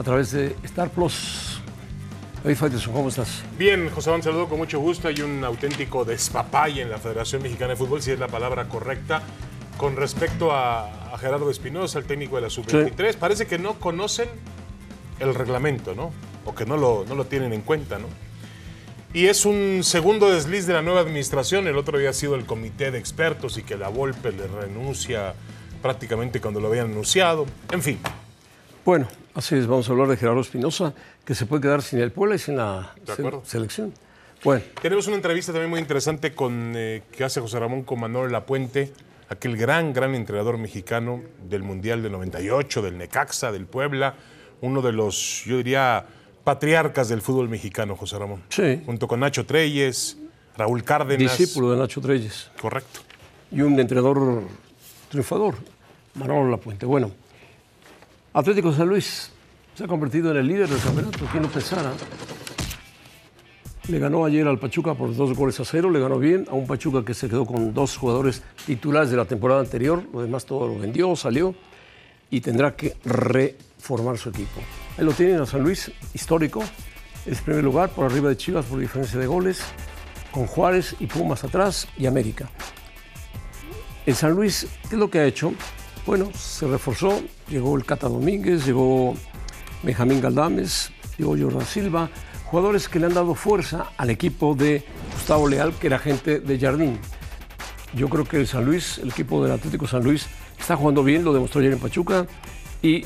a través de Star Plus. David Faitelson, ¿cómo estás? Bien, José Juan, saludo con mucho gusto. Hay un auténtico despapay en la Federación Mexicana de Fútbol, si es la palabra correcta, con respecto a, a Gerardo Espinosa, el técnico de la Sub-23. Parece que no conocen el reglamento, ¿no? O que no lo, no lo tienen en cuenta, ¿no? Y es un segundo desliz de la nueva administración. El otro día ha sido el comité de expertos y que la Volpe le renuncia prácticamente cuando lo habían anunciado. En fin, Bueno, así es, vamos a hablar de Gerardo Espinosa, que se puede quedar sin el Puebla y sin la se- selección. Bueno, Tenemos una entrevista también muy interesante con, eh, que hace José Ramón con Manuel Lapuente, aquel gran, gran entrenador mexicano del Mundial del 98, del Necaxa, del Puebla, uno de los, yo diría, patriarcas del fútbol mexicano, José Ramón. Sí. Junto con Nacho Treyes, Raúl Cárdenas. discípulo de Nacho Treyes Correcto. y un entrenador triunfador, Manolo Lapuente. Bueno, Atlético San Luis se ha convertido en el líder del campeonato, quien no pensara. Le ganó ayer al Pachuca por dos goles a cero, le ganó bien a un Pachuca que se quedó con dos jugadores titulares de la temporada anterior, lo demás todo lo vendió, salió y tendrá que reformar su equipo. Ahí lo tienen a San Luis, histórico, es primer lugar por arriba de Chivas por diferencia de goles, con Juárez y Pumas atrás y América. El San Luis, ¿qué es lo que ha hecho? Bueno, se reforzó, llegó el Cata Domínguez, llegó Benjamín Galdames, llegó Jordan Silva, jugadores que le han dado fuerza al equipo de Gustavo Leal, que era gente de Jardín. Yo creo que el San Luis, el equipo del Atlético San Luis, está jugando bien, lo demostró ayer en Pachuca y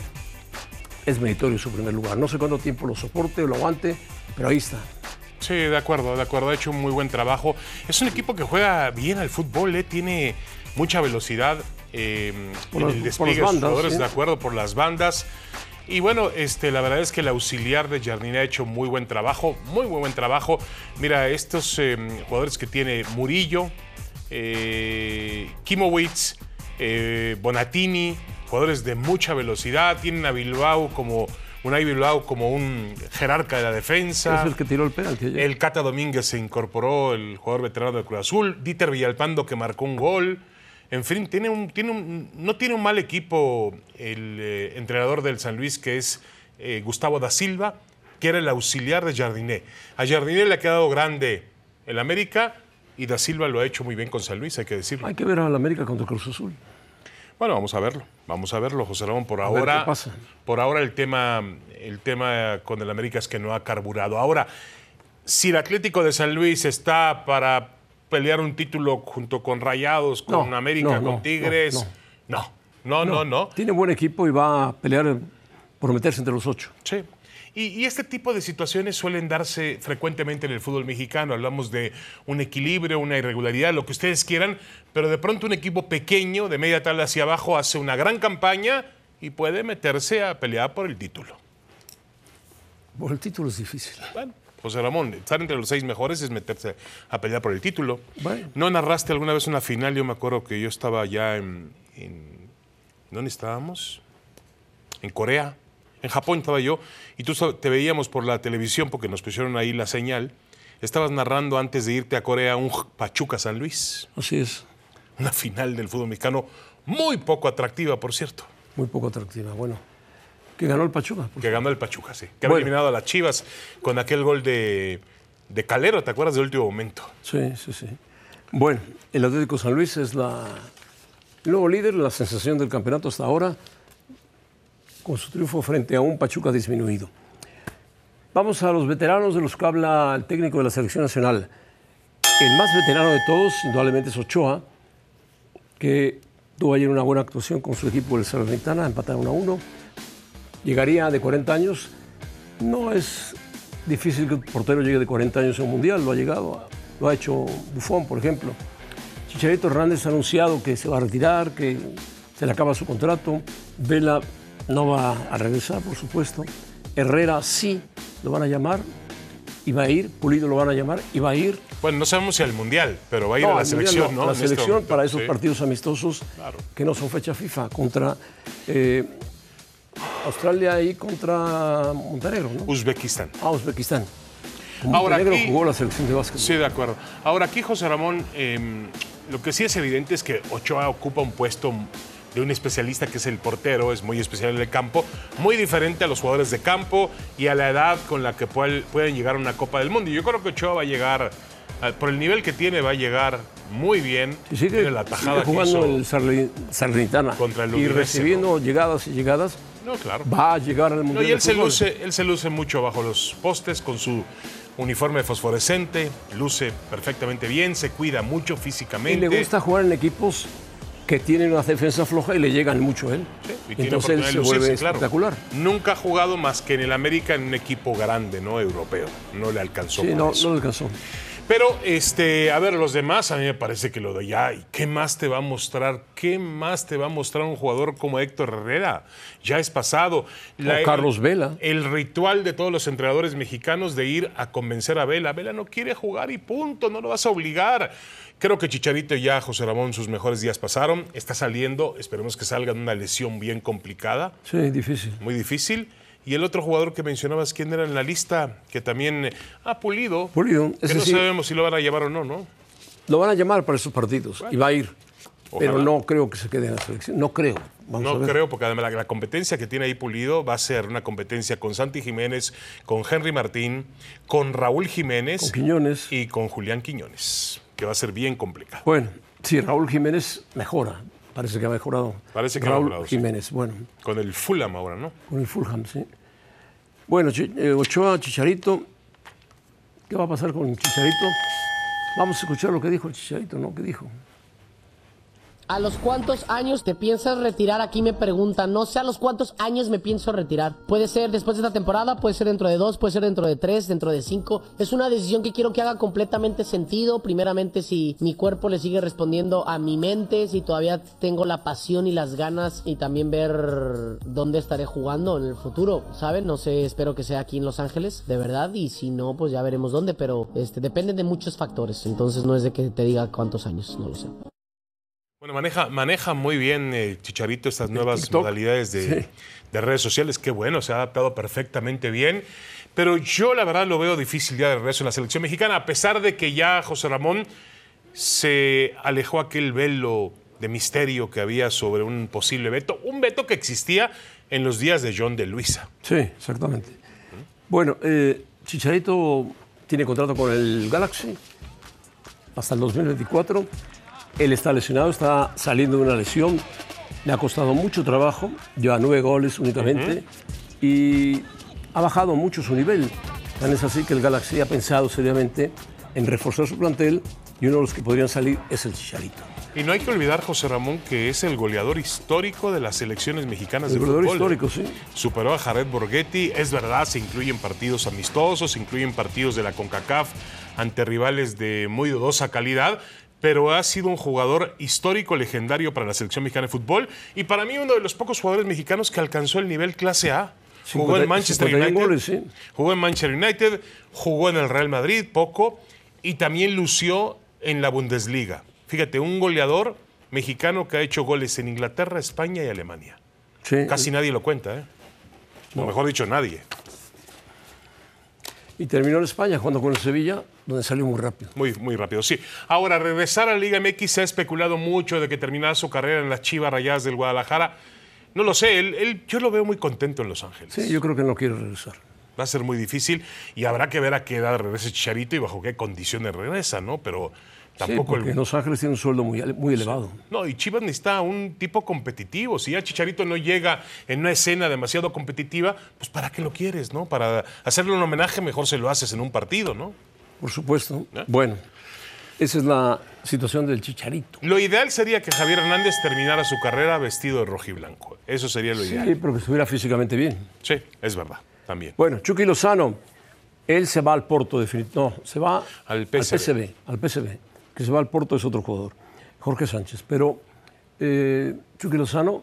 es meritorio su primer lugar. No sé cuánto tiempo lo soporte o lo aguante, pero ahí está. Sí, de acuerdo, de acuerdo. Ha hecho un muy buen trabajo. Es un equipo que juega bien al fútbol, ¿eh? tiene mucha velocidad eh, Por el por despliegue las de jugadores, sí. de acuerdo, por las bandas. Y bueno, este, la verdad es que el auxiliar de Jardine ha hecho muy buen trabajo, muy, muy buen trabajo. Mira, estos eh, jugadores que tiene Murillo, eh, Kimowitz, eh, Bonatini, jugadores de mucha velocidad, tienen a Bilbao como Unai Bilbao como un jerarca de la defensa. Es el que tiró el penalti. El Cata Domínguez se incorporó, el jugador veterano de Cruz Azul. Dieter Villalpando que marcó un gol. En fin, tiene un, tiene un- no tiene un mal equipo el eh, entrenador del San Luis, que es eh, Gustavo da Silva, que era el auxiliar de Jardiné. A Jardiné le ha quedado grande el América y da Silva lo ha hecho muy bien con San Luis, hay que decirlo. Hay que ver al América contra Cruz Azul. Bueno, vamos a verlo. Vamos a verlo, José Ramón. Por ahora, qué pasa. por ahora el tema, el tema con el América es que no ha carburado. Ahora, si el Atlético de San Luis está para pelear un título junto con Rayados, con No, América, no, con no, Tigres, no, no, no, no. Tiene buen equipo y va a pelear por meterse entre los ocho. Sí. Y, y este tipo de situaciones suelen darse frecuentemente en el fútbol mexicano. Hablamos de un equilibrio, una irregularidad, lo que ustedes quieran, pero de pronto un equipo pequeño, de media tabla hacia abajo, hace una gran campaña y puede meterse a pelear por el título. Por el título es difícil. Bueno, José Ramón, estar entre los seis mejores es meterse a pelear por el título. Bueno. ¿No narraste alguna vez una final? Yo me acuerdo que yo estaba allá en, en- ¿Dónde estábamos? En Corea. En Japón estaba yo. Y tú te veíamos por la televisión porque nos pusieron ahí la señal. Estabas narrando antes de irte a Corea un Pachuca San Luis. Así es, Una final del fútbol mexicano muy poco atractiva, por cierto. muy poco atractiva. Bueno, que ganó el Pachuca. Que ganó el Pachuca, sí. Que había Bueno. eliminado a las Chivas con aquel gol de, de Calero, ¿te acuerdas del último momento? Sí, sí, sí. Bueno, el Atlético San Luis es la, el nuevo líder, la sensación del campeonato hasta ahora, con su triunfo frente a un Pachuca disminuido. Vamos a los veteranos de los que habla el técnico de la selección nacional. El más veterano de todos, indudablemente, es Ochoa, que tuvo ayer una buena actuación con su equipo del Salernitana, empataron a uno. Llegaría de 40 años. No es difícil que un portero llegue de 40 años a un mundial, lo ha llegado, lo ha hecho Buffon, por ejemplo. Chicharito Hernández ha anunciado que se va a retirar, que se le acaba su contrato. Vela no va a regresar, por supuesto. Herrera sí lo van a llamar y va a ir. Pulido lo van a llamar y va a ir. Bueno, no sabemos si al Mundial, pero va a ir a la al Mundial selección, no, La este selección momento, para esos sí. partidos amistosos Claro. que no son fecha FIFA contra eh, Australia y contra Montenegro, ¿no? Uzbekistán. Ah, Uzbekistán. Ahora Montenegro aquí- jugó la selección de básquet. Sí, de acuerdo. Ahora aquí, José Ramón, eh, lo que sí es evidente es que Ochoa ocupa un puesto de un especialista que es el portero, es muy especial en el campo, muy diferente a los jugadores de campo y a la edad con la que pueden llegar a una Copa del Mundo. Y yo creo que Ochoa va a llegar, eh, por el nivel que tiene, va a llegar muy bien. Y sigue, Tiene la tajada sigue que jugando hizo. en el Sarli- Salernitana Contra el y recibiendo llegadas y llegadas, No, claro. va a llegar al No, Mundial y de él se, luce, él se luce mucho bajo los postes con su uniforme fosforescente, luce perfectamente bien, se cuida mucho Y físicamente. le gusta jugar en equipos que tienen una defensa floja y le llegan mucho a él. Y tiene Entonces él oportunidad se lucirse, vuelve claro. espectacular. Nunca ha jugado más que en el América en un equipo grande, no europeo. No le alcanzó. Sí, no, eso. no le alcanzó. Pero, este, a ver, los demás, a mí me parece que lo de ya, ¿y qué más te va a mostrar? ¿Qué más te va a mostrar un jugador como Héctor Herrera? Ya es pasado. O Carlos Vela. El ritual de todos los entrenadores mexicanos de ir a convencer a Vela. Vela no quiere jugar y punto, no lo vas a obligar. Creo que Chicharito ya, José Ramón, sus mejores días pasaron. Está saliendo, esperemos que salga de una lesión bien complicada Sí, difícil. muy difícil. Y el otro jugador que mencionabas, ¿quién era en la lista? Que también eh, ha pulido. Pulido, Que ese no sí. sabemos si lo van a llevar o no, ¿no? Lo van a llamar para esos partidos y va a ir. Pero no creo que se quede en la selección. No creo. Vamos No creo, porque además la, la competencia que tiene ahí Pulido va a ser una competencia con Santi Jiménez, con Henry Martín, con Raúl Jiménez Con Quiñones. y con Julián Quiñones, que va a ser bien complicado. Bueno, sí, Raúl Jiménez mejora. Parece que ha mejorado. Parece que ha Raúl mejorado, sí. Jiménez, bueno, Con el Fulham ahora, ¿no? con el Fulham, sí. Bueno, eh, Ochoa, Chicharito. ¿Qué va a pasar con Chicharito? Vamos a escuchar lo que dijo el Chicharito, ¿no? ¿Qué dijo? ¿A los cuántos años te piensas retirar? Aquí me preguntan. No sé a los cuántos años me pienso retirar. Puede ser después de esta temporada, puede ser dentro de dos, puede ser dentro de tres, dentro de cinco. Es una decisión que quiero que haga completamente sentido. Primeramente, si mi cuerpo le sigue respondiendo a mi mente, si todavía tengo la pasión y las ganas y también ver dónde estaré jugando en el futuro, ¿saben? No sé, espero que sea aquí en Los Ángeles, de verdad. Y si no, pues ya veremos dónde. Pero este depende de muchos factores. Entonces no es de que te diga cuántos años, no lo sé. Bueno, maneja, maneja muy bien eh, Chicharito estas nuevas TikTok. modalidades de, Sí. de redes sociales. Qué bueno, se ha adaptado perfectamente bien. Pero yo la verdad lo veo difícil ya de regreso en la selección mexicana, a pesar de que ya José Ramón se alejó aquel velo de misterio que había sobre un posible veto, un veto que existía en los días de John de Luisa. Sí, exactamente. Bueno, eh, Chicharito tiene contrato con el Galaxy hasta el 2024. Él está lesionado, está saliendo de una lesión. Le ha costado mucho trabajo, lleva nueve goles únicamente y ha bajado mucho su nivel. Tan es así que el Galaxy ha pensado seriamente en reforzar su plantel y uno de los que podrían salir es el Chicharito. Y no hay que olvidar, José Ramón, que es el goleador histórico de las selecciones mexicanas El de goleador fútbol. histórico, sí. Superó a Jared Borghetti. Es verdad, se incluyen partidos amistosos, se incluyen partidos de la CONCACAF ante rivales de muy dudosa calidad. Pero ha sido un jugador histórico, legendario para la selección mexicana de fútbol. Y para mí, uno de los pocos jugadores mexicanos que alcanzó el nivel clase A. Jugó en 50 Manchester 51 United. goles, sí. Jugó en Manchester United, jugó en el Real Madrid poco y también lució en la Bundesliga. Fíjate, un goleador mexicano que ha hecho goles en Inglaterra, España y Alemania. Sí. Casi nadie lo cuenta, ¿eh? O mejor dicho, nadie. Y terminó en España jugando con el Sevilla, donde salió muy rápido. Muy, muy rápido, sí. Ahora, regresar a la Liga MX se ha especulado mucho de que terminara su carrera en las Chivas Rayadas del Guadalajara. No lo sé, él, él- yo lo veo muy contento en Los Ángeles. Sí, yo creo que no quiere regresar. Va a ser muy difícil y habrá que ver a qué edad regresa Chicharito y bajo qué condiciones regresa, ¿no? Pero Sí, tampoco porque el, en Los Ángeles tiene un sueldo muy, muy elevado. No, y Chivas necesita un tipo competitivo. Si ya Chicharito no llega en una escena demasiado competitiva, pues ¿para qué lo quieres, no? Para hacerle un homenaje, mejor se lo haces en un partido, ¿no? Por supuesto. ¿Eh? Bueno, Esa es la situación del Chicharito. Lo ideal sería que Javier Hernández terminara su carrera vestido de rojiblanco. Eso sería lo ideal. Sí, pero que estuviera físicamente bien. Sí, es verdad, también. Bueno, Chucky Lozano, él se va al Porto, definitivamente. No, se va Al PSV. PSV, al PSV. Que se va al Porto es otro jugador, Jorge Sánchez. Pero eh, Chucky Lozano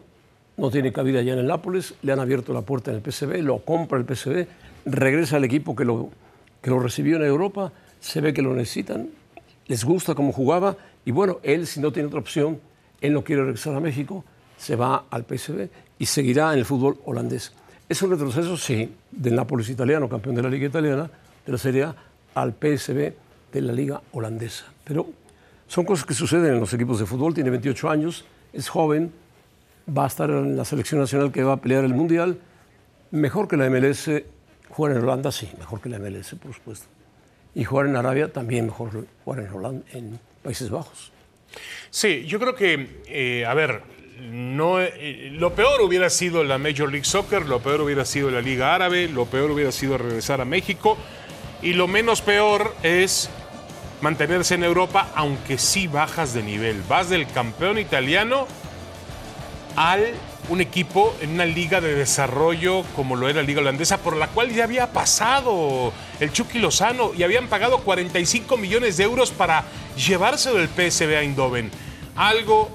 no tiene cabida ya en el Nápoles, le han abierto la puerta en el PSV, lo compra el PSV, regresa al equipo que lo, que lo recibió en Europa, se ve que lo necesitan, les gusta cómo jugaba y bueno, él si no tiene otra opción, él no quiere regresar a México, se va al PSV y seguirá en el fútbol holandés. Es un retroceso, sí, del Nápoles italiano, campeón de la Liga Italiana, de la Serie A, al PSV de la Liga Holandesa. Pero son cosas que suceden en los equipos de fútbol, tiene 28 años, es joven, va a estar en la selección nacional que va a pelear el Mundial. Mejor que la MLS, jugar en Holanda, sí, mejor que la MLS, por supuesto. Y jugar en Arabia, también mejor jugar en, Holanda, en Países Bajos. Sí, yo creo que, eh, a ver, no, eh, lo peor hubiera sido la Major League Soccer, lo peor hubiera sido la Liga Árabe, lo peor hubiera sido regresar a México y lo menos peor es mantenerse en Europa, aunque sí bajas de nivel. Vas del campeón italiano al un equipo en una liga de desarrollo como lo era la liga holandesa, por la cual ya había pasado el Chucky Lozano y habían pagado 45 millones de euros para llevárselo del PSV a Eindhoven. Algo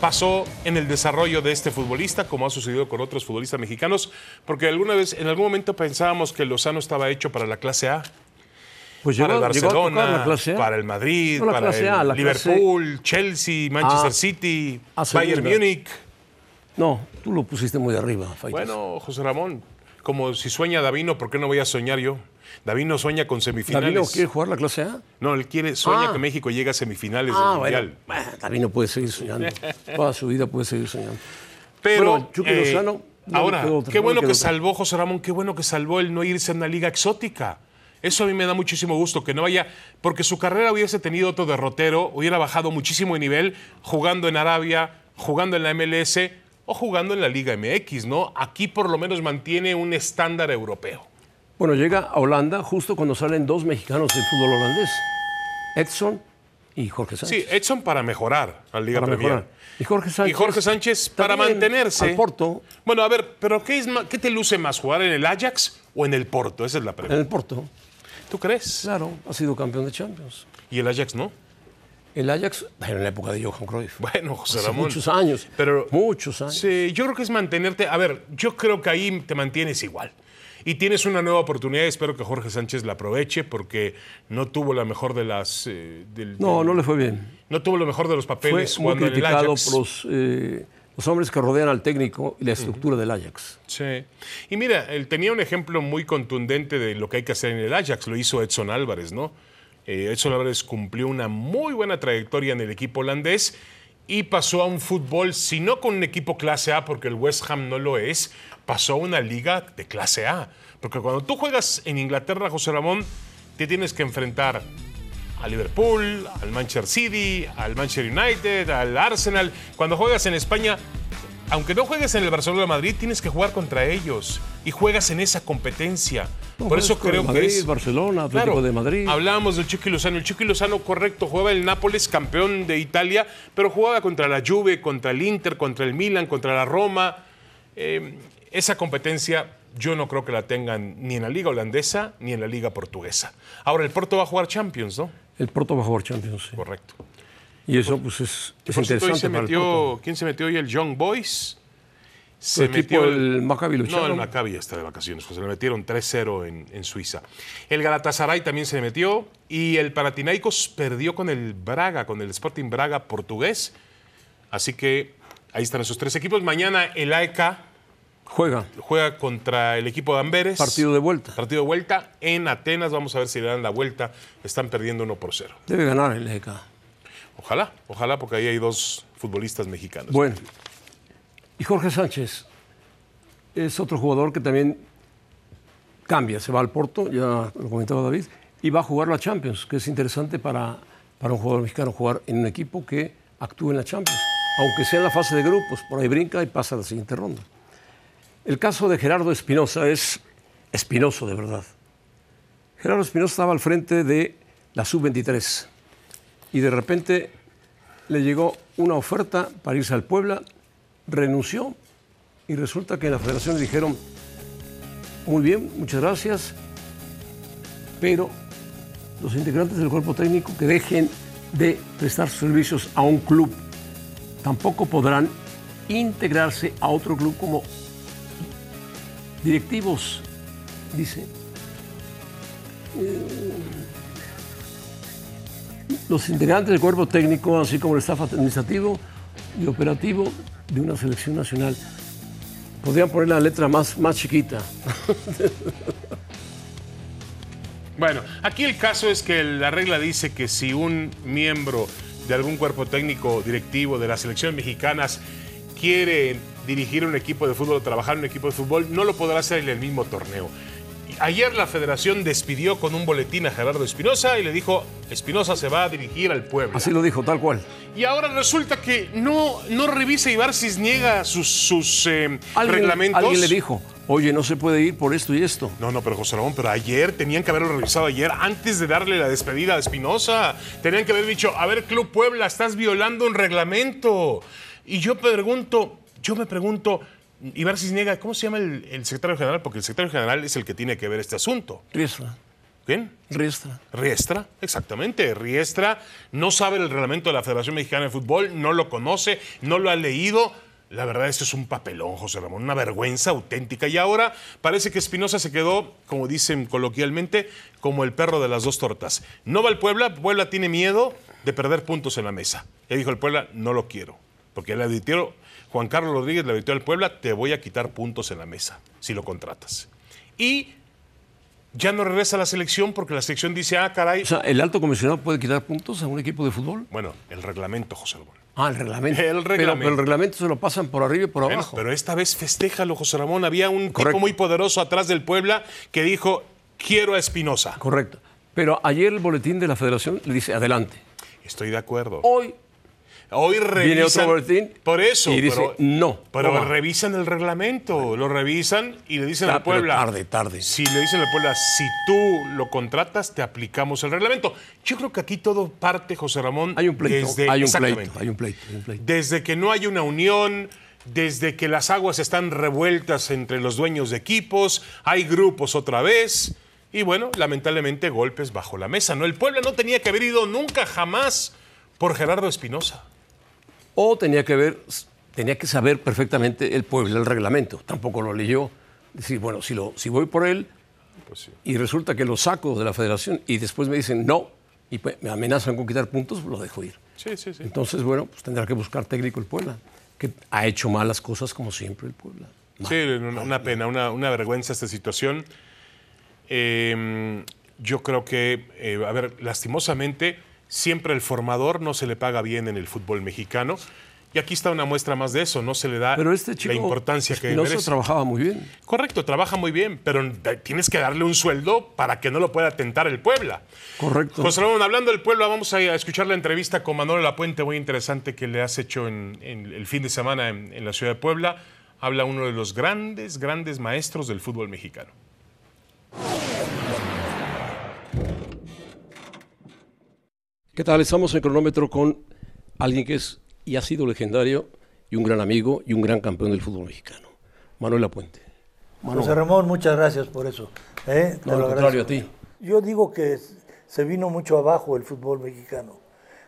pasó en el desarrollo de este futbolista, como ha sucedido con otros futbolistas mexicanos, porque alguna vez, en algún momento pensábamos que Lozano estaba hecho para la clase A. Pues Para el Barcelona, la clase A. para el Madrid, No, la para clase A, el la clase- Liverpool, Chelsea, Manchester Ah, City, Bayern. Múnich. No, tú lo pusiste muy arriba, Faitas. Bueno, José Ramón, como si sueña Davino, ¿por qué no voy a soñar yo? Davino sueña con semifinales. ¿Davino quiere jugar la clase A? No, él quiere, sueña Ah. que México llegue a semifinales Ah, del. Mundial. Bueno, Davino puede seguir soñando. Toda su vida puede seguir soñando. Pero Bueno, Chucky eh, Lozano, no le ahora, quedó qué bueno que salvó José Ramón, qué bueno que salvó el no irse a una liga exótica. Eso a mí me da muchísimo gusto, que no vaya, porque su carrera hubiese tenido otro derrotero, hubiera bajado muchísimo de nivel jugando en Arabia, jugando en la MLS o jugando en la Liga MX, ¿no? Aquí por lo menos mantiene un estándar europeo. Bueno, llega a Holanda justo cuando salen dos mexicanos del fútbol holandés, Edson y Jorge Sánchez. Sí, Edson para mejorar a la Liga para Premier. mejorar. Y Jorge Sánchez. Y Jorge Sánchez para mantenerse. Al Porto, Bueno, a ver, pero ¿qué, es ¿qué te luce más, jugar en el Ajax o en el Porto? Esa es la en pregunta. el Porto, ¿Tú crees? claro, ha sido campeón de Champions. Y el Ajax no. El Ajax, en la época de Johan Cruyff. Bueno, José Hace Ramón. muchos años. Pero muchos años. Sí, yo creo que es mantenerte. A ver, yo creo que ahí te mantienes igual. Y tienes una nueva oportunidad. Espero que Jorge Sánchez la aproveche porque no tuvo la mejor de las. eh, del- No, no le fue bien. no tuvo lo mejor de los Fue papeles muy jugando en el criticado Ajax. por los, eh, los hombres que rodean al técnico y la estructura del Ajax. Sí. Y mira, él tenía un ejemplo muy contundente de lo que hay que hacer en el Ajax. Lo hizo Edson Álvarez, ¿no? Eh, Edson Álvarez cumplió una muy buena trayectoria en el equipo holandés y pasó a un fútbol, si no con un equipo clase A, porque el West Ham no lo es, pasó a una liga de clase A. Porque cuando tú juegas en Inglaterra, José Ramón, te tienes que enfrentar a Liverpool, al Manchester City, al Manchester United, al Arsenal. Cuando juegas en España, aunque no juegues en el Barcelona Madrid, tienes que jugar contra ellos y juegas en esa competencia. No, Por eso creo Madrid, que es Barcelona, Atlético de Madrid. Hablábamos del Chucky Lozano. El Chucky Lozano, correcto, jugaba el Nápoles, campeón de Italia, pero jugaba contra la Juve, contra el Inter, contra el Milan, contra la Roma. Eh, esa competencia yo no creo que la tengan ni en la liga holandesa ni en la liga portuguesa. Ahora el Porto va a jugar Champions, ¿no? El Porto jugar Champions. sí. Correcto. Y eso pues es, es interesante se para el metió, Porto. ¿quién se metió hoy? El Young Boys. Su equipo, el Maccabi lo No, el. Maccabi está de vacaciones, pues se le metieron 3-0 en, en Suiza. El Galatasaray también se le metió y el Panathinaikos perdió con el Braga, con el Sporting Braga portugués. Así que ahí están esos tres equipos. Mañana el AEK Juega. juega contra el equipo de Amberes. Partido de vuelta. Partido de vuelta en Atenas. Vamos a ver si le dan la vuelta. Están perdiendo 1 por 0. Debe ganar el EK. Ojalá, ojalá, porque ahí hay dos futbolistas mexicanos. Bueno. Y Jorge Sánchez es otro jugador que también cambia. Se va al Porto, ya lo comentaba David, y va a jugar la Champions, que es interesante para, para un jugador mexicano jugar en un equipo que actúe en la Champions. Aunque sea en la fase de grupos, por ahí brinca y pasa a la siguiente ronda. El caso de Gerardo Espinosa es espinoso de verdad. Gerardo Espinosa estaba al frente de la sub-23 y de repente le llegó una oferta para irse al Puebla, renunció y resulta que en la federación le dijeron, muy bien, muchas gracias, pero los integrantes del cuerpo técnico que dejen de prestar servicios a un club tampoco podrán integrarse a otro club como directivos, dice. Eh, los integrantes del cuerpo técnico, así como el staff administrativo y operativo de una selección nacional. Podrían poner la letra más, más chiquita. Bueno, aquí el caso es que la regla dice que si un miembro de algún cuerpo técnico directivo de las selecciones mexicanas quiere dirigir un equipo de fútbol o trabajar en un equipo de fútbol, no lo podrá hacer en el mismo torneo. Ayer la federación despidió con un boletín a Gerardo Espinosa y le dijo, Espinosa se va a dirigir al pueblo. Así lo dijo, tal cual. Y ahora resulta que no, no revisa Ibar niega sus, sus eh, reglamentos. Alguien le dijo, oye, no se puede ir por esto y esto. No, no, pero José Ramón, pero ayer tenían que haberlo revisado ayer antes de darle la despedida a Espinosa. Tenían que haber dicho, a ver, Club Puebla, estás violando un reglamento. Y yo pregunto, yo me pregunto, Ibar Cisniega, ¿cómo se llama el, secretario general? Porque el secretario general es el que tiene que ver este asunto. Riestra. ¿Quién? Riestra. Riestra, exactamente. Riestra no sabe el reglamento de la Federación Mexicana de Fútbol, no lo conoce, no lo ha leído. La verdad, esto es un papelón, José Ramón, una vergüenza auténtica. Y ahora parece que Espinosa se quedó, como dicen coloquialmente, como el perro de las dos tortas. No va al Puebla, Puebla tiene miedo de perder puntos en la mesa. Ya dijo el Puebla, no lo quiero, porque el auditorio Juan Carlos Rodríguez le advirtió al Puebla, te voy a quitar puntos en la mesa si lo contratas. Y ya no regresa a la selección porque la selección dice, ah, caray. O sea, ¿el alto comisionado puede quitar puntos a un equipo de fútbol? Bueno, el reglamento, José Ramón. Ah, el reglamento. El reglamento. Pero, el reglamento se lo pasan por arriba y por abajo. Pero esta vez festéjalo, José Ramón. Había un tipo muy poderoso atrás del Puebla que dijo, quiero a Espinosa. Correcto. Pero ayer el boletín de la federación le dice, adelante. Estoy de acuerdo. Hoy Hoy revisan. por eso. Y dice, pero, no. Pero revisan el reglamento. Lo revisan y le dicen al Puebla. Tarde, tarde. Si le dicen al Puebla, si tú lo contratas, te aplicamos el reglamento. Yo creo que aquí todo parte, José Ramón. Hay un pleito. Desde, hay, un pleito hay un pleito. Desde que no hay una unión. Desde que las aguas están revueltas entre los dueños de equipos, hay grupos otra vez, y bueno, lamentablemente golpes bajo la mesa. ¿no? El Puebla no tenía que haber ido nunca, jamás, por Gerardo Espinosa o tenía que ver, tenía que saber perfectamente el pueblo, el reglamento. Tampoco lo leyó. Decir, bueno, si, lo, si voy por él pues y resulta que lo saco de la federación y después me dicen no y me amenazan con quitar puntos, lo dejo ir. Sí, sí, sí. Entonces, bueno, pues tendrá que buscar técnico el Puebla, que ha hecho malas cosas como siempre el Puebla. sí, una, pena, una, vergüenza esta situación. Em, yo creo que, eh, a ver, lastimosamente Siempre el formador no se le paga bien en el fútbol mexicano. Y aquí está una muestra más de eso, no se le da pero este chico, la importancia que merece. trabajaba muy bien. Correcto, trabaja muy bien, pero tienes que darle un sueldo para que no lo pueda tentar el Puebla. Correcto. José Ramón, hablando del Puebla, vamos a escuchar la entrevista con Manuel Lapuente, muy interesante que le has hecho en, el fin de semana en la ciudad de Puebla. Habla uno de los grandes, grandes maestros del fútbol mexicano. ¿Qué tal? Estamos en cronómetro con alguien que es y ha sido legendario y un gran amigo y un gran campeón del fútbol mexicano, Manuel Apuente. José Ramón, muchas gracias por eso. ¿eh? No, lo contrario a ti. Yo digo que se vino mucho abajo el fútbol mexicano.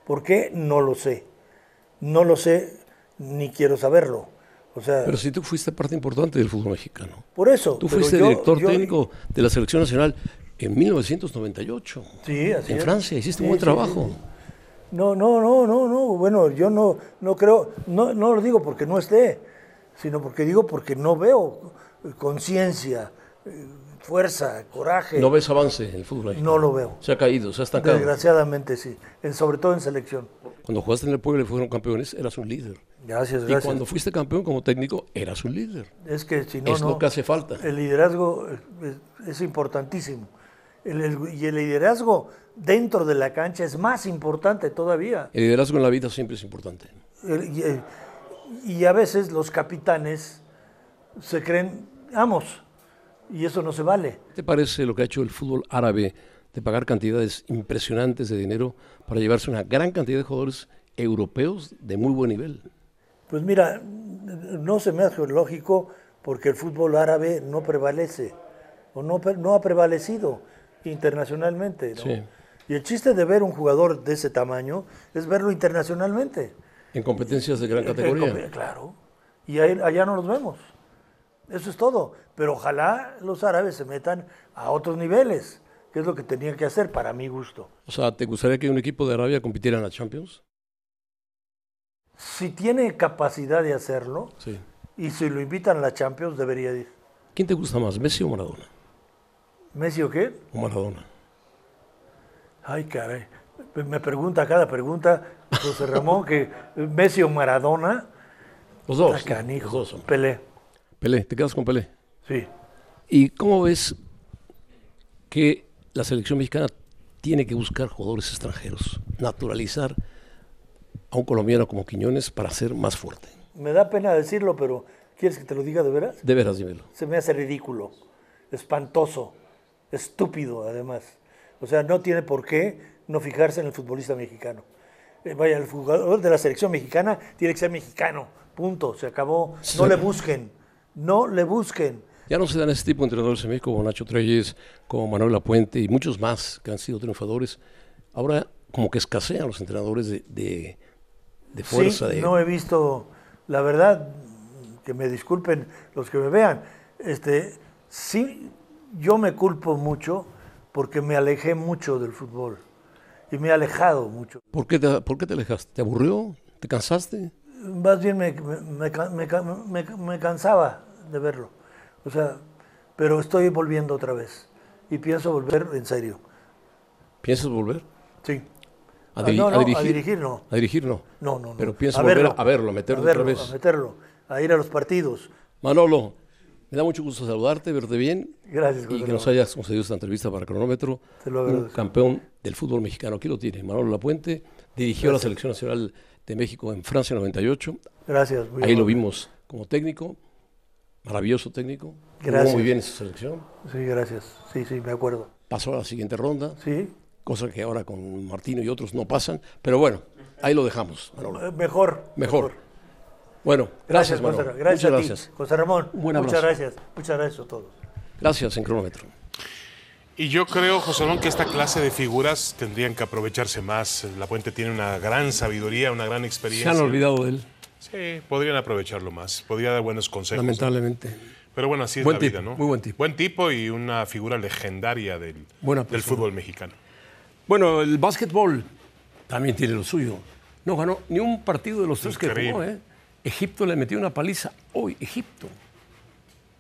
¿Por qué? No lo sé. No lo sé ni quiero saberlo. O sea, pero si tú fuiste parte importante del fútbol mexicano. Por eso. Tú fuiste director técnico de la selección nacional en 1998. Sí, así En Francia, hiciste un buen trabajo. no, no, no, no, no. Bueno, yo no, no creo, no, no lo digo porque no esté, sino porque digo porque no veo conciencia, fuerza, coraje. ¿No ves avance en el fútbol? No lo veo. Se ha caído, se ha estancado. Desgraciadamente sí, sobre todo en selección. Cuando jugaste en el pueblo y fueron campeones, eras un líder. Gracias, gracias. Y cuando fuiste campeón como técnico, eras un líder. Es que si no. Es lo que hace falta. El liderazgo es importantísimo y el liderazgo dentro de la cancha es más importante todavía. El liderazgo en la vida siempre es importante. y, a veces los capitanes se creen amos y eso no se vale. ¿Qué te parece lo que ha hecho el fútbol árabe de pagar cantidades impresionantes de dinero para llevarse una gran cantidad de jugadores europeos de muy buen nivel. Pues mira, no se me hace lógico porque el fútbol árabe no prevalece o no, no ha prevalecido internacionalmente. Y el chiste de ver un jugador de ese tamaño es verlo internacionalmente. En competencias de gran categoría. Claro. Y allá no los vemos. Eso es todo. Pero ojalá los árabes se metan a otros niveles, que es lo que tenían que hacer para mi gusto. O sea, ¿te gustaría que un equipo de Arabia compitiera en la Champions? Si tiene capacidad de hacerlo, sí. y si lo invitan a la Champions, debería ir. ¿Quién te gusta más, Messi o Maradona? ¿Messi o qué? O Maradona. Ay, caray. Me pregunta cada pregunta José Ramón que Messi o Maradona. Los dos. Los dos son. Pelé. Pelé, ¿te quedas con Pelé? Sí. ¿Y cómo ves que la selección mexicana tiene que buscar jugadores extranjeros, naturalizar a un colombiano como Quiñones para ser más fuerte? Me da pena decirlo, pero ¿quieres que te lo diga de veras? De veras, dímelo. Se me hace ridículo, espantoso, estúpido además. O sea, no tiene por qué no fijarse en el futbolista mexicano. Eh, vaya, el jugador de la selección mexicana tiene que ser mexicano, punto, se acabó. No le busquen, no le busquen. Ya no se dan ese tipo de entrenadores en México como Nacho Treyes, como Manuel Lapuente y muchos más que han sido triunfadores. Ahora como que escasean los entrenadores de, de, fuerza. Sí, no he visto, la verdad, que me disculpen los que me vean, este, sí, yo me culpo mucho porque me alejé mucho del fútbol y me he alejado mucho. ¿Por qué te, por qué te alejaste? ¿Te aburrió? ¿Te cansaste? Más bien me, me, cansaba de verlo. O sea, pero estoy volviendo otra vez y pienso volver en serio. ¿Piensas volver? Sí. A, ah, dirigir, a, dirigir, no. A dirigir no. No, no, no. Pero piensas volver a verlo, a meterlo a otra vez. A meterlo, a ir a los partidos. Manolo, me da mucho gusto saludarte, verte bien. Gracias, Y que nos hayas concedido esta entrevista para Cronómetro. Te lo un campeón del fútbol mexicano. Aquí lo tiene, Manolo Lapuente. Dirigió la Selección Nacional de México en Francia en 98. Gracias. Ahí lo vimos como técnico. Maravilloso técnico. Gracias. muy bien esa selección. Sí, gracias. Sí, sí, me acuerdo. Pasó a la siguiente ronda. Sí. Cosa que ahora con Martino y otros no pasan. Pero bueno, ahí lo dejamos. Manolo. Mejor. Mejor. Bueno, gracias, gracias José, gracias, gracias. José Ramón. muchas gracias. Muchas gracias a todos. Gracias en cronómetro. Y yo creo, José Ramón, que esta clase de figuras tendrían que aprovecharse más. La Puente tiene una gran sabiduría, una gran experiencia. Se han olvidado de él. Sí, podrían aprovecharlo más. Podría dar buenos consejos. Lamentablemente. Pero bueno, así es la vida, ¿no? Muy buen tipo. Buen tipo y una figura legendaria del, del fútbol mexicano. Bueno, el básquetbol también tiene lo suyo. No ganó ni un partido de los tres que jugó, ¿eh? Egipto le metió una paliza hoy, Egipto,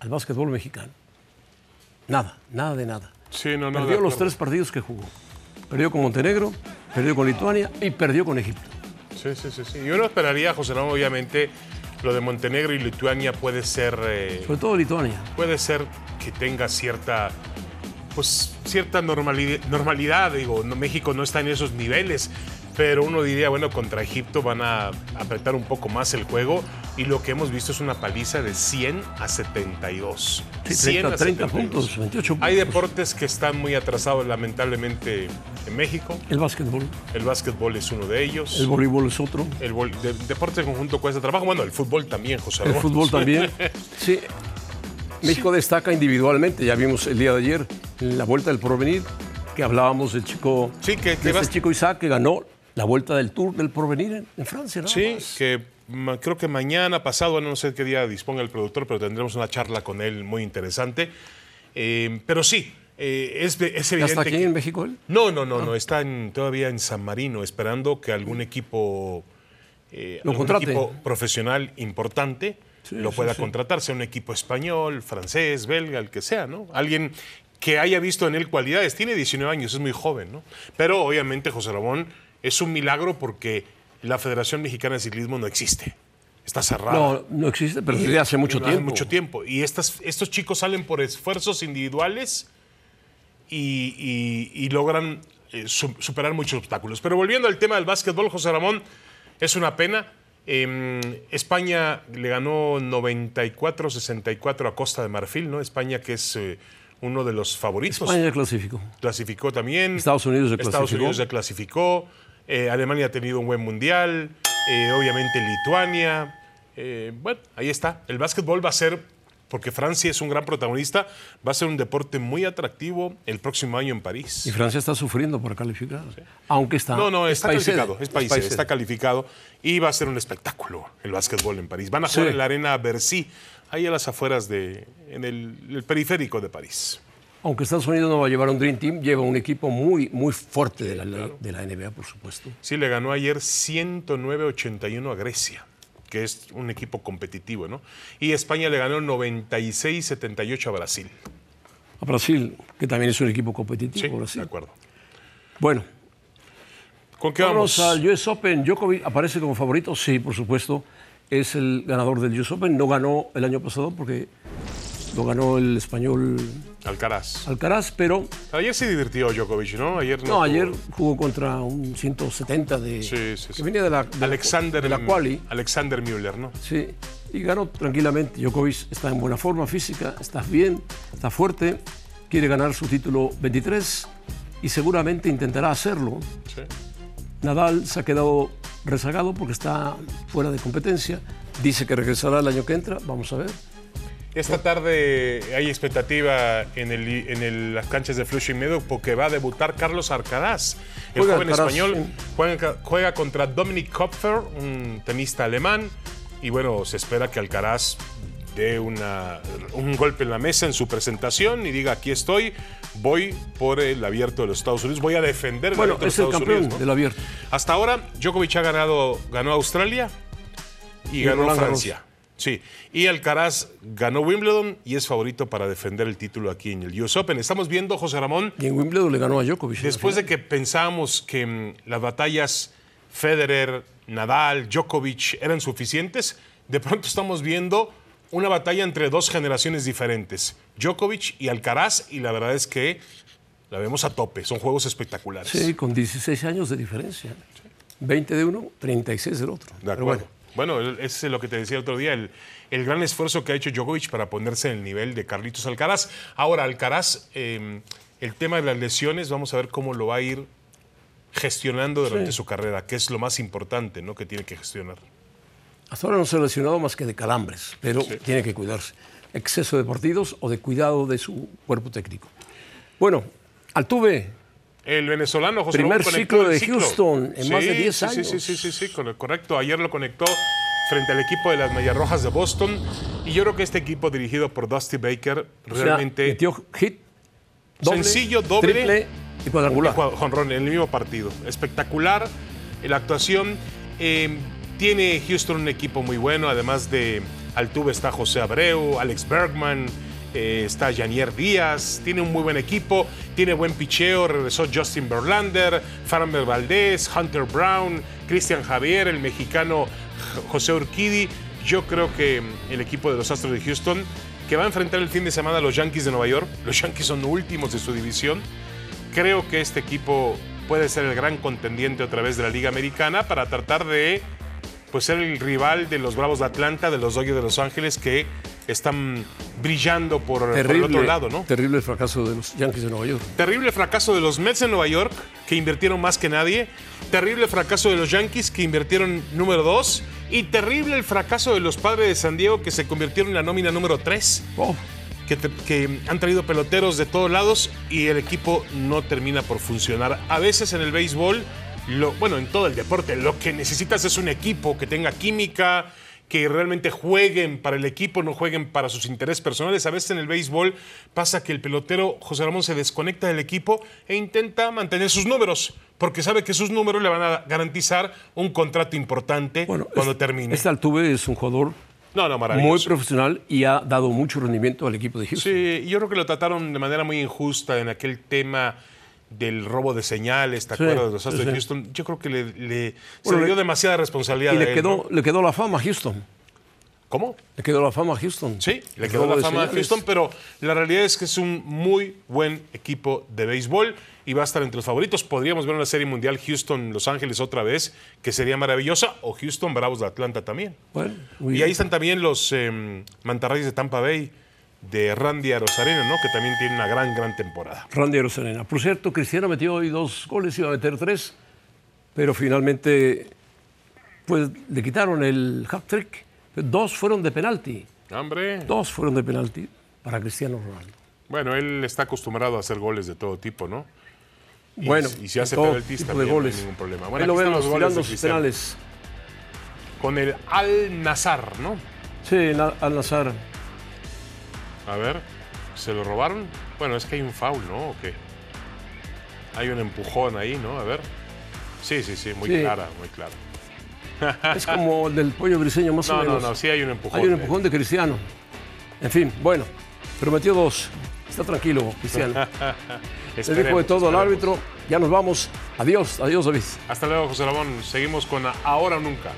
al básquetbol mexicano. Nada, nada de nada. Sí, no, no, perdió los tres partidos que jugó. Perdió con Montenegro, perdió con Lituania y perdió con Egipto. Sí, sí, sí. sí. Yo no esperaría, José Ramón, obviamente, lo de Montenegro y Lituania puede ser... Eh, Sobre todo Lituania. Puede ser que tenga cierta pues cierta normalidad, normalidad, digo, México no está en esos niveles, pero uno diría, bueno, contra Egipto van a apretar un poco más el juego y lo que hemos visto es una paliza de 100 a 72. Sí, 100 a 30 puntos, 28 puntos. Hay deportes que están muy atrasados lamentablemente en México. El básquetbol. El básquetbol es uno de ellos. El voleibol es otro. El deporte de conjunto cuesta trabajo. Bueno, el fútbol también, José. El fútbol también. sí. México destaca individualmente, ya vimos el día de ayer en la Vuelta del Porvenir, que hablábamos del chico, sí, que, de este chico Isaac que ganó la vuelta del Tour del Porvenir en, Francia. ¿no? sí, que creo que mañana, pasado, no sé qué día disponga el productor, pero tendremos una charla con él muy interesante. Eh, pero sí, eh, es, es, evidente. ¿Está aquí en México él? No, no, no, no, ah. está todavía en San Marino, esperando que algún equipo, eh, equipo profesional importante lo pueda contratar, sea un equipo español, francés, belga, el que sea, ¿no? Alguien que haya visto en él cualidades. Tiene 19 años, es muy joven, ¿no? Pero obviamente José Ramón es un milagro porque la Federación Mexicana de Ciclismo no existe. Está cerrada. No, no existe, pero desde hace mucho tiempo. Hace mucho tiempo. Y estas, estos chicos salen por esfuerzos individuales y, logran eh, superar muchos obstáculos. Pero volviendo al tema del básquetbol, José Ramón, es una pena. Em, España le ganó 94-64 a Costa de Marfil, ¿no? España que es eh, uno de los favoritos. España clasificó. Clasificó también. Estados Unidos Estados clasificó. Unidos se clasificó. Eh, Alemania ha tenido un buen mundial. Eh, obviamente Lituania. Eh, bueno, ahí está. El básquetbol va a ser, porque Francia es un gran protagonista, va a ser un deporte muy atractivo el próximo año en París. Y Francia está sufriendo para calificar. Aunque está. No, no, es está calificado. Es país, está calificado y va a ser un espectáculo el básquetbol en París. Van a jugar Sí. en la arena Bercy, ahí a las afueras de, en el, el periférico de París. Aunque Estados Unidos no va a llevar un Dream Team, lleva un equipo muy, muy fuerte de la, de la NBA, por supuesto. Sí, le ganó ayer 109-81 a Grecia, que es un equipo competitivo, ¿no? Y España le ganó 96-78 a Brasil. A Brasil, que también es un equipo competitivo. Sí, Brasil. de acuerdo. Bueno, ¿Con qué vamos vamos? al US Open. Djokovic aparece como favorito, sí, por supuesto. Es el ganador del US Open. No ganó el año pasado porque lo ganó el español Alcaraz. Alcaraz, pero Ayer se divirtió Djokovic, ¿no? Ayer no. ayer jugó contra un 170 de Sí, sí, sí. que venía de la, de la- Alexander, de la quali. Alexander Müller, ¿no? Sí, y ganó tranquilamente. Djokovic está en buena forma física, está bien, está fuerte, quiere ganar su título 23 y seguramente intentará hacerlo. Sí. Nadal se ha quedado rezagado porque está fuera de competencia. Dice que regresará el año que entra, vamos a ver. Esta tarde hay expectativa en, el, en el- las canchas de Flushing Meadow porque va a debutar Carlos Alcaraz. El Juega joven español sí. juega, juega contra Dominic Kopfer, un tenista alemán. Y bueno, se espera que Alcaraz dé una, un golpe en la mesa en su presentación y diga, aquí estoy, voy por el abierto de los Estados Unidos, voy a defender el Bueno, abierto de los es el Estados campeón Unidos. ¿no? del abierto. Hasta ahora, Djokovic ha ganado, ganó Australia y, Y ganó. Francia. Sí, y Alcaraz ganó Wimbledon y es favorito para defender el título aquí en el US Open. Estamos viendo, José Ramón, Y en Wimbledon le ganó a Djokovic. después de que pensábamos que mm, las batallas Federer, Nadal, Djokovic eran suficientes, de pronto estamos viendo una batalla entre dos generaciones diferentes, Djokovic y Alcaraz, y la verdad es que la vemos a tope, son juegos espectaculares. Sí, con 16 años de diferencia. 20 de uno, 36 del otro. De Pero acuerdo. bueno, Bueno, es lo que te decía el otro día, el, el gran esfuerzo que ha hecho Djokovic para ponerse en el nivel de Carlitos Alcaraz. Ahora, Alcaraz, eh, el tema de las lesiones, vamos a ver cómo lo va a ir gestionando durante su carrera, que es lo más importante ¿no? que tiene que gestionar. hasta ahora no se ha lesionado más que de calambres, pero tiene que cuidarse. Exceso de partidos o de cuidado de su cuerpo técnico. Bueno, Altuve, El venezolano José Primer ciclo de Houston en más de 10 sí, años. Sí, sí, sí, sí, correcto. Ayer lo conectó frente al equipo de las Medias Rojas de Boston. Y yo creo que este equipo dirigido por Dusty Baker o sea, realmente... metió hit, doble, Sencillo, doble. triple y cuadrangular. Jonrón en el mismo partido. Espectacular la actuación. Eh, tiene Houston un equipo muy bueno, además de Altuve está José Abreu, Alex Bergman, eh, está Janier Díaz, tiene un muy buen equipo, tiene buen picheo, regresó Justin Verlander, Farmer Valdés, Hunter Brown, Cristian Javier, el mexicano José Urquidi. Yo creo que mm, el equipo de los Astros de Houston, que va a enfrentar el fin de semana a los Yankees de Nueva York, los Yankees son últimos de su división, creo que este equipo puede ser el gran contendiente otra vez de la Liga Americana para tratar de pues, ser el rival de los Bravos de Atlanta, de los Dodgers de Los Ángeles, que están brillando por, por el otro lado, ¿no? terrible el fracaso de los Yankees de Nueva York. Terrible fracaso de los Mets de Nueva York, que invirtieron más que nadie. Terrible fracaso de los Yankees, que invirtieron número 2. Y terrible el fracaso de los Padres de San Diego, que se convirtieron en la nómina número 3 Oh, que, te- que han traído peloteros de todos lados y el equipo no termina por funcionar. A veces en el béisbol, lo, bueno, en todo el deporte, lo que necesitas es un equipo que tenga química, que realmente jueguen para el equipo, no jueguen para sus intereses personales. A veces en el béisbol pasa que el pelotero José Ramón se desconecta del equipo e intenta mantener sus números, porque sabe que sus números le van a garantizar un contrato importante bueno, cuando es- termine. Este Altuve es un jugador no, no, muy profesional y ha dado mucho rendimiento al equipo de Houston. Sí, yo creo que lo trataron de manera muy injusta en aquel tema del robo de señales, ¿te acuerdas de los Astros de. Houston? Yo creo que le, le- se le dio demasiada responsabilidad Y a le él, quedó, ¿no? le quedó la fama a Houston. ¿Cómo? Le quedó la fama a Houston. Sí, le quedó la fama a. Houston, pero la realidad es que es un muy buen equipo de béisbol y va a estar entre los favoritos. Podríamos ver una serie mundial Houston-Los Ángeles otra vez, que sería maravillosa, o Houston-Bravos de Atlanta también. Bueno, Y bien. ahí están también los eh, mantarrayas de Tampa Bay, de Randy Arozarena, ¿no? Que también tiene una gran, gran temporada. Randy Arozarena. Por cierto, Cristiano metió hoy dos goles, iba a meter tres, pero finalmente pues le quitaron el hat-trick. Dos fueron de penalti. Hombre. Dos fueron de penalti para Cristiano Ronaldo. Bueno, él está acostumbrado a hacer goles de todo tipo, ¿no? Y, bueno, y si hace penaltis también de goles. no hay ningún problema. Ahí Bueno, lo vemos los goles tirando de sus Cristiano. penales. Con el Al Nazar, ¿no? Sí, na- al Nazar. A ver, ¿se lo robaron? Bueno, es que hay un foul, ¿no? ¿O qué? Hay un empujón ahí, ¿no? A ver. Sí, sí, sí, muy Sí. clara, muy clara. Es como el del pollo briseño, más o No, no, menos. no, sí hay un empujón. Hay un empujón de Cristiano. En fin, bueno, pero metió dos. Está tranquilo, Cristiano. Le dijo de todo al árbitro. Ya nos vamos. Adiós, adiós, David. Hasta luego, José Ramón. Seguimos con Ahora o Nunca.